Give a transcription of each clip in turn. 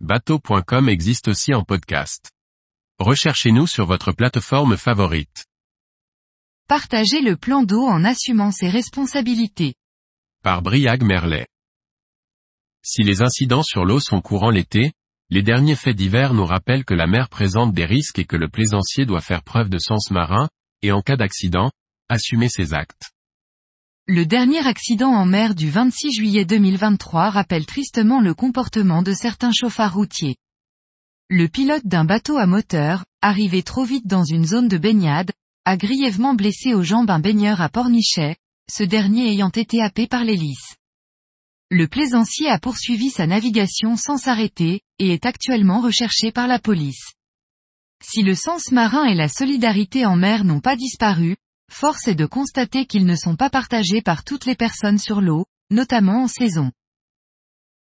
bateau.com existe aussi en podcast. Recherchez-nous sur votre plateforme favorite. Partagez le plan d'eau en assumant ses responsabilités. Par Briag Merlet. Si les incidents sur l'eau sont courants l'été, les derniers faits divers nous rappellent que la mer présente des risques et que le plaisancier doit faire preuve de sens marin, et en cas d'accident, assumer ses actes. Le dernier accident en mer du 26 juillet 2023 rappelle tristement le comportement de certains chauffards routiers. Le pilote d'un bateau à moteur, arrivé trop vite dans une zone de baignade, a grièvement blessé aux jambes un baigneur à Pornichet, ce dernier ayant été happé par l'hélice. Le plaisancier a poursuivi sa navigation sans s'arrêter, et est actuellement recherché par la police. Si le sens marin et la solidarité en mer n'ont pas disparu, force est de constater qu'ils ne sont pas partagés par toutes les personnes sur l'eau, notamment en saison.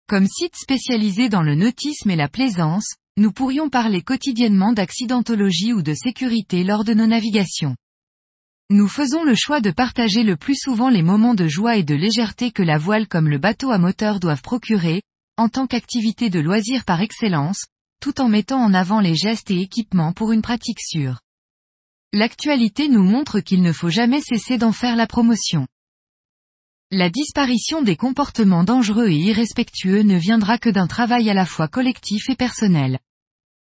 Comme site spécialisé dans le nautisme et la plaisance, nous pourrions parler quotidiennement d'accidentologie ou de sécurité lors de nos navigations. Nous faisons le choix de partager le plus souvent les moments de joie et de légèreté que la voile comme le bateau à moteur doivent procurer, en tant qu'activité de loisir par excellence, tout en mettant en avant les gestes et équipements pour une pratique sûre. L'actualité nous montre qu'il ne faut jamais cesser d'en faire la promotion. La disparition des comportements dangereux et irrespectueux ne viendra que d'un travail à la fois collectif et personnel.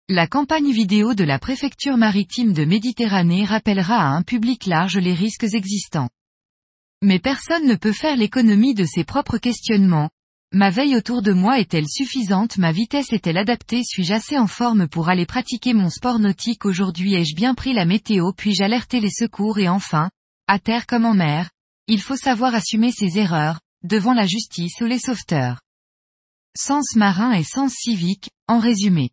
La campagne vidéo de la préfecture maritime de Méditerranée rappellera à un public large les risques existants. Mais personne ne peut faire l'économie de ses propres questionnements, Ma veille autour de moi est-elle suffisante Ma vitesse est-elle adaptée Suis-je assez en forme pour aller pratiquer mon sport nautique Aujourd'hui ai-je bien pris la météo Puis-je alerter les secours Et enfin, à terre comme en mer, il faut savoir assumer ses erreurs, devant la justice ou les sauveteurs. Sens marin et sens civique, en résumé.